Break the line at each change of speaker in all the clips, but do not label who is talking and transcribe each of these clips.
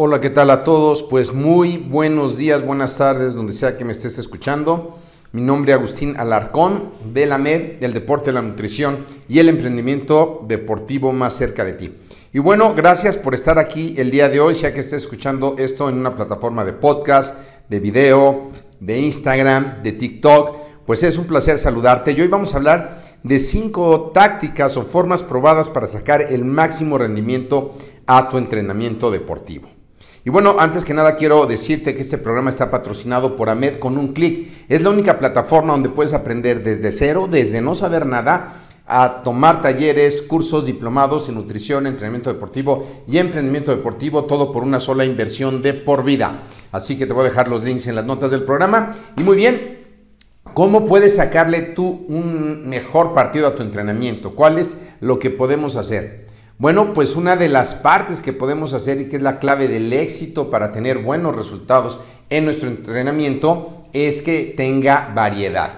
Hola, ¿qué tal a todos? Pues muy buenos días, buenas tardes, donde sea que me estés escuchando. Mi nombre es Agustín Alarcón, de la MED, del deporte, la nutrición y el emprendimiento deportivo más cerca de ti. Y bueno, gracias por estar aquí el día de hoy, sea que estés escuchando esto en una plataforma de podcast, de video, de Instagram, de TikTok. Pues es un placer saludarte. Y hoy vamos a hablar de cinco tácticas o formas probadas para sacar el máximo rendimiento a tu entrenamiento deportivo. Y bueno, antes que nada quiero decirte que este programa está patrocinado por AMED con un clic. Es la única plataforma donde puedes aprender desde cero, desde no saber nada, a tomar talleres, cursos, diplomados en nutrición, entrenamiento deportivo y emprendimiento deportivo, todo por una sola inversión de por vida. Así que te voy a dejar los links en las notas del programa. Y muy bien, ¿cómo puedes sacarle tú un mejor partido a tu entrenamiento? ¿Cuál es lo que podemos hacer? Bueno, pues una de las partes que podemos hacer y que es la clave del éxito para tener buenos resultados en nuestro entrenamiento es que tenga variedad.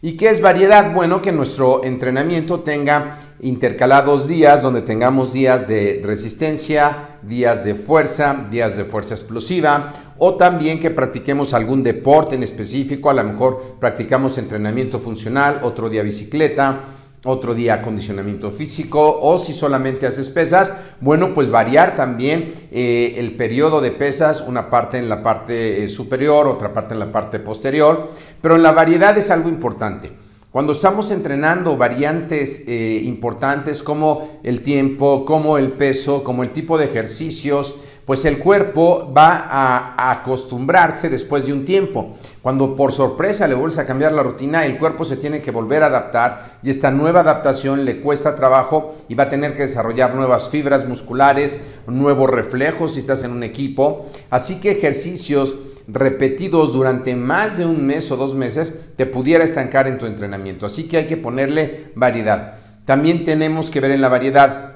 ¿Y qué es variedad? Bueno, que nuestro entrenamiento tenga intercalados días donde tengamos días de resistencia, días de fuerza, días de fuerza explosiva o también que practiquemos algún deporte en específico, a lo mejor practicamos entrenamiento funcional, otro día bicicleta, otro día acondicionamiento físico o si solamente haces pesas, bueno, pues variar también eh, el periodo de pesas, una parte en la parte eh, superior, otra parte en la parte posterior, pero en la variedad es algo importante. Cuando estamos entrenando variantes eh, importantes como el tiempo, como el peso, como el tipo de ejercicios, pues el cuerpo va a, acostumbrarse después de un tiempo. Cuando por sorpresa le vuelves a cambiar la rutina, el cuerpo se tiene que volver a adaptar y esta nueva adaptación le cuesta trabajo y va a tener que desarrollar nuevas fibras musculares, nuevos reflejos si estás en un equipo. Así que ejercicios repetidos durante más de un mes o dos meses te pudiera estancar en tu entrenamiento. Así que hay que ponerle variedad. También tenemos que ver en la variedad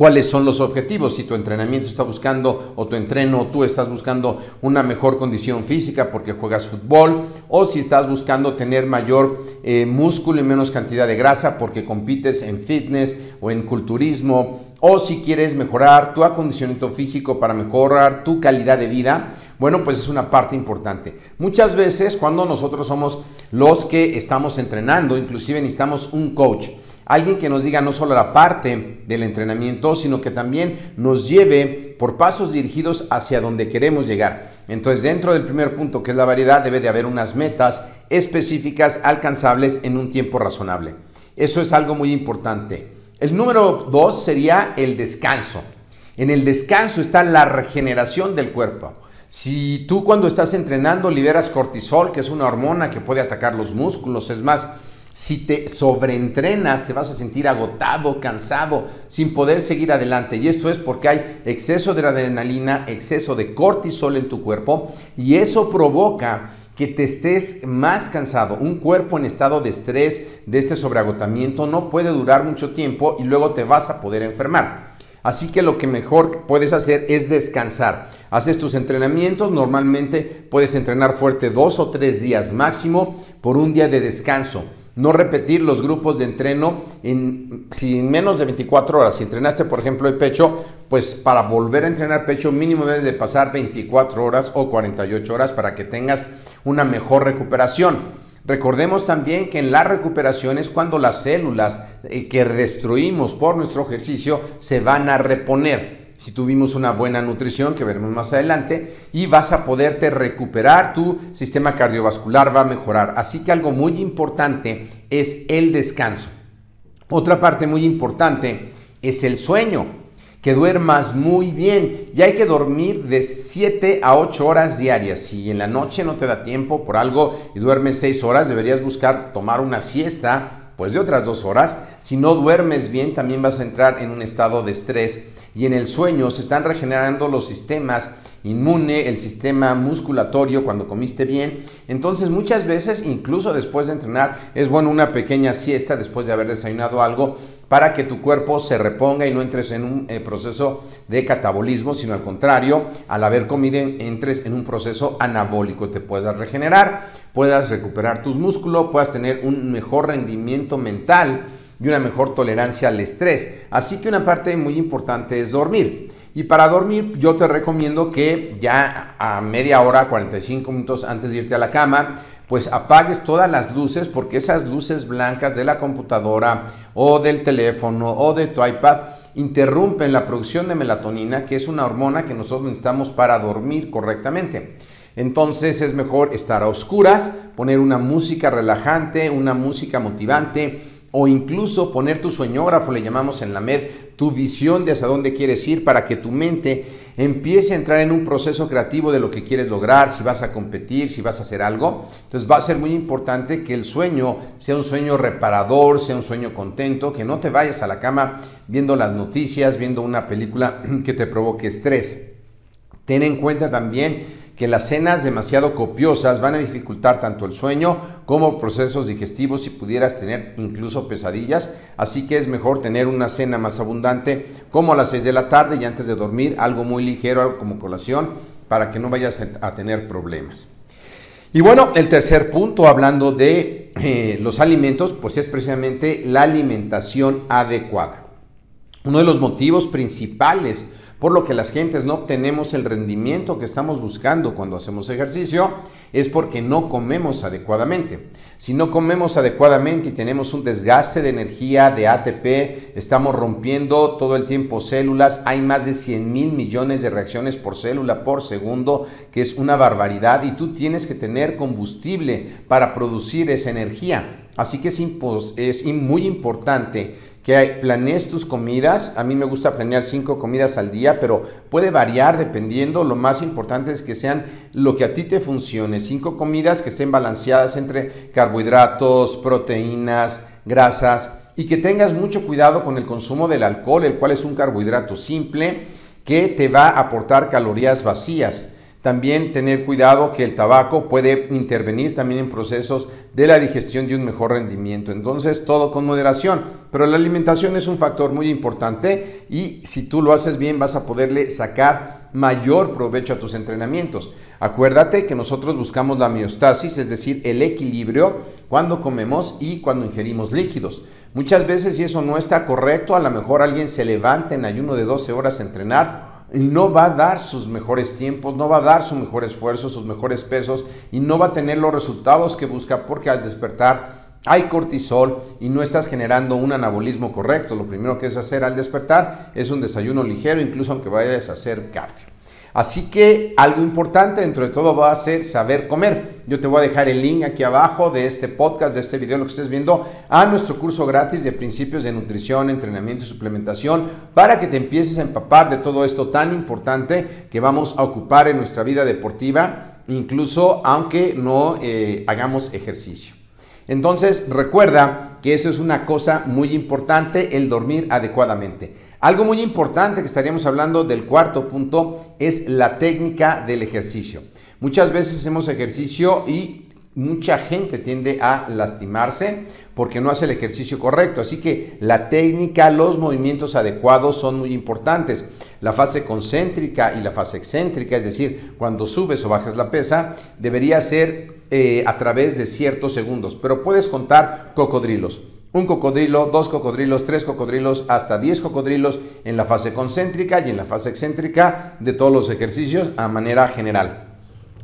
cuáles son los objetivos. Si tu entrenamiento está buscando o tu entreno o tú estás buscando una mejor condición física porque juegas fútbol o si estás buscando tener mayor eh, músculo y menos cantidad de grasa porque compites en fitness o en culturismo o si quieres mejorar tu acondicionamiento físico para mejorar tu calidad de vida. Bueno, pues es una parte importante. Muchas veces cuando nosotros somos los que estamos entrenando, inclusive necesitamos un coach. Alguien que nos diga no solo la parte del entrenamiento, sino que también nos lleve por pasos dirigidos hacia donde queremos llegar. Entonces, dentro del primer punto, que es la variedad, debe de haber unas metas específicas alcanzables en un tiempo razonable. Eso es algo muy importante. El número dos sería el descanso. En el descanso está la regeneración del cuerpo. Si tú cuando estás entrenando liberas cortisol, que es una hormona que puede atacar los músculos, es más, Si te sobreentrenas, te vas a sentir agotado, cansado, sin poder seguir adelante. Y esto es porque hay exceso de adrenalina, exceso de cortisol en tu cuerpo y eso provoca que te estés más cansado. Un cuerpo en estado de estrés, de este sobreagotamiento, no puede durar mucho tiempo y luego te vas a poder enfermar. Así que lo que mejor puedes hacer es descansar. Haces tus entrenamientos, normalmente puedes entrenar fuerte dos o tres días máximo por un día de descanso. No repetir los grupos de entreno en, menos de 24 horas. Si entrenaste, por ejemplo, el pecho, pues para volver a entrenar pecho mínimo debes de pasar 24 horas o 48 horas para que tengas una mejor recuperación. Recordemos también que en la recuperación es cuando las células eh, que destruimos por nuestro ejercicio se van a reponer. Si tuvimos una buena nutrición, que veremos más adelante, y vas a poderte recuperar, tu sistema cardiovascular va a mejorar. Así que algo muy importante es el descanso. Otra parte muy importante es el sueño que duermas muy bien y hay que dormir de 7 a 8 horas diarias. Si en la noche no te da tiempo por algo y duermes 6 horas, deberías buscar tomar una siesta pues de otras 2 horas. Si no duermes bien, también vas a entrar en un estado de estrés y en el sueño se están regenerando los sistemas inmune, el sistema musculatorio cuando comiste bien. Entonces muchas veces, incluso después de entrenar, es bueno una pequeña siesta después de haber desayunado algo para que tu cuerpo se reponga y no entres en un eh, proceso de catabolismo, sino al contrario, al haber comido entres en un proceso anabólico, te puedas regenerar, puedas recuperar tus músculos, puedas tener un mejor rendimiento mental y una mejor tolerancia al estrés. Así que una parte muy importante es dormir. Y para dormir yo te recomiendo que ya a media hora, 45 minutos antes de irte a la cama, pues apagues todas las luces porque esas luces blancas de la computadora o del teléfono o de tu iPad interrumpen la producción de melatonina, que es una hormona que nosotros necesitamos para dormir correctamente. Entonces es mejor estar a oscuras, poner una música relajante, una música motivante o incluso poner tu sueñógrafo, le llamamos en la MED, tu visión de hacia dónde quieres ir para que tu mente empiece a entrar en un proceso creativo de lo que quieres lograr, si vas a competir, si vas a hacer algo. Entonces va a ser muy importante que el sueño sea un sueño reparador, sea un sueño contento, que no te vayas a la cama viendo las noticias, viendo una película que te provoque estrés. Ten en cuenta también que las cenas demasiado copiosas van a dificultar tanto el sueño como procesos digestivos y pudieras tener incluso pesadillas, así que es mejor tener una cena más abundante como a las 6 de la tarde y antes de dormir algo muy ligero, algo como colación, para que no vayas a tener problemas. Y bueno, el tercer punto, hablando de eh, los alimentos, pues es precisamente la alimentación adecuada. Uno de los motivos principales por lo que las gentes no obtenemos el rendimiento que estamos buscando cuando hacemos ejercicio, es porque no comemos adecuadamente. Si no comemos adecuadamente y tenemos un desgaste de energía, de ATP, estamos rompiendo todo el tiempo células, hay más de 100 mil millones de reacciones por célula por segundo, que es una barbaridad, y tú tienes que tener combustible para producir esa energía. Así que es, es muy importante planees tus comidas. A mí me gusta planear cinco comidas al día, pero puede variar dependiendo. Lo más importante es que sean lo que a ti te funcione. Cinco comidas que estén balanceadas entre carbohidratos, proteínas, grasas y que tengas mucho cuidado con el consumo del alcohol, el cual es un carbohidrato simple que te va a aportar calorías vacías. También tener cuidado que el tabaco puede intervenir también en procesos de la digestión y un mejor rendimiento. Entonces, todo con moderación. Pero la alimentación es un factor muy importante y si tú lo haces bien vas a poderle sacar mayor provecho a tus entrenamientos. Acuérdate que nosotros buscamos la miostasis, es decir, el equilibrio cuando comemos y cuando ingerimos líquidos. Muchas veces si eso no está correcto, a lo mejor alguien se levanta en ayuno de 12 horas a entrenar no va a dar sus mejores tiempos, no va a dar su mejor esfuerzo, sus mejores pesos y no va a tener los resultados que busca porque al despertar hay cortisol y no estás generando un anabolismo correcto. Lo primero que es hacer al despertar es un desayuno ligero, incluso aunque vayas a hacer cardio. Así que algo importante dentro de todo va a ser saber comer. Yo te voy a dejar el link aquí abajo de este podcast, de este video, lo que estés viendo, a nuestro curso gratis de principios de nutrición, entrenamiento y suplementación, para que te empieces a empapar de todo esto tan importante que vamos a ocupar en nuestra vida deportiva, incluso aunque no eh, hagamos ejercicio. Entonces, recuerda que eso es una cosa muy importante, el dormir adecuadamente. Algo muy importante que estaríamos hablando del cuarto punto es la técnica del ejercicio. Muchas veces hacemos ejercicio y mucha gente tiende a lastimarse porque no hace el ejercicio correcto. Así que la técnica, los movimientos adecuados son muy importantes. La fase concéntrica y la fase excéntrica, es decir, cuando subes o bajas la pesa, debería ser eh, a través de ciertos segundos, pero puedes contar cocodrilos. Un cocodrilo, dos cocodrilos, tres cocodrilos, hasta diez cocodrilos en la fase concéntrica y en la fase excéntrica de todos los ejercicios a manera general.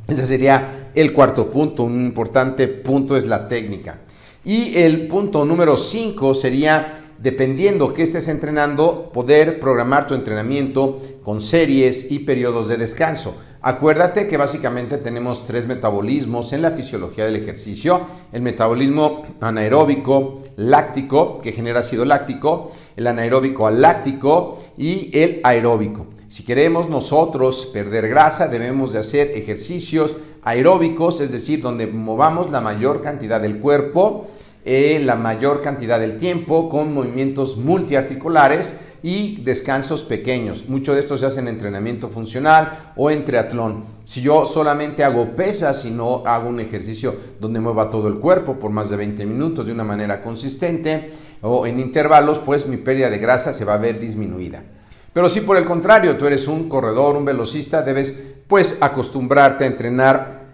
Ese sería el cuarto punto. Un importante punto es la técnica. Y el punto número 5 sería, dependiendo que estés entrenando, poder programar tu entrenamiento con series y periodos de descanso. Acuérdate que básicamente tenemos tres metabolismos en la fisiología del ejercicio. El metabolismo anaeróbico láctico, que genera ácido láctico, el anaeróbico aláctico y el aeróbico. Si queremos nosotros perder grasa, debemos de hacer ejercicios aeróbicos, es decir, donde movamos la mayor cantidad del cuerpo, eh, la mayor cantidad del tiempo, con movimientos multiarticulares y descansos pequeños. Mucho de esto se hace en entrenamiento funcional o en triatlón. Si yo solamente hago pesas y no hago un ejercicio donde mueva todo el cuerpo por más de 20 minutos de una manera consistente o en intervalos, pues mi pérdida de grasa se va a ver disminuida. Pero si por el contrario tú eres un corredor, un velocista, debes pues acostumbrarte a entrenar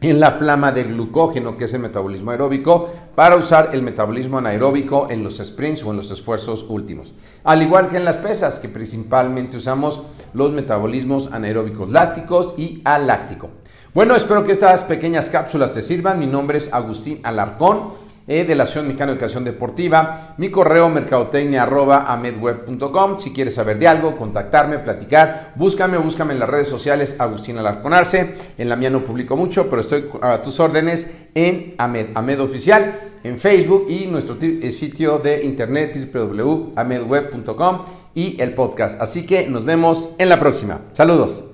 en la flama del glucógeno, que es el metabolismo aeróbico, para usar el metabolismo anaeróbico en los sprints o en los esfuerzos últimos. Al igual que en las pesas, que principalmente usamos los metabolismos anaeróbicos lácticos y aláctico. Bueno, espero que estas pequeñas cápsulas te sirvan. Mi nombre es Agustín Alarcón eh, de la Acción Mexicana de Educación Deportiva. Mi correo mercadotecnia Si quieres saber de algo, contactarme, platicar, búscame búscame en las redes sociales Agustín Alarconarse. En la mía no publico mucho, pero estoy a tus órdenes en Amed, Amed Oficial, en Facebook y nuestro eh, sitio de internet www.amedweb.com y el podcast. Así que nos vemos en la próxima. Saludos.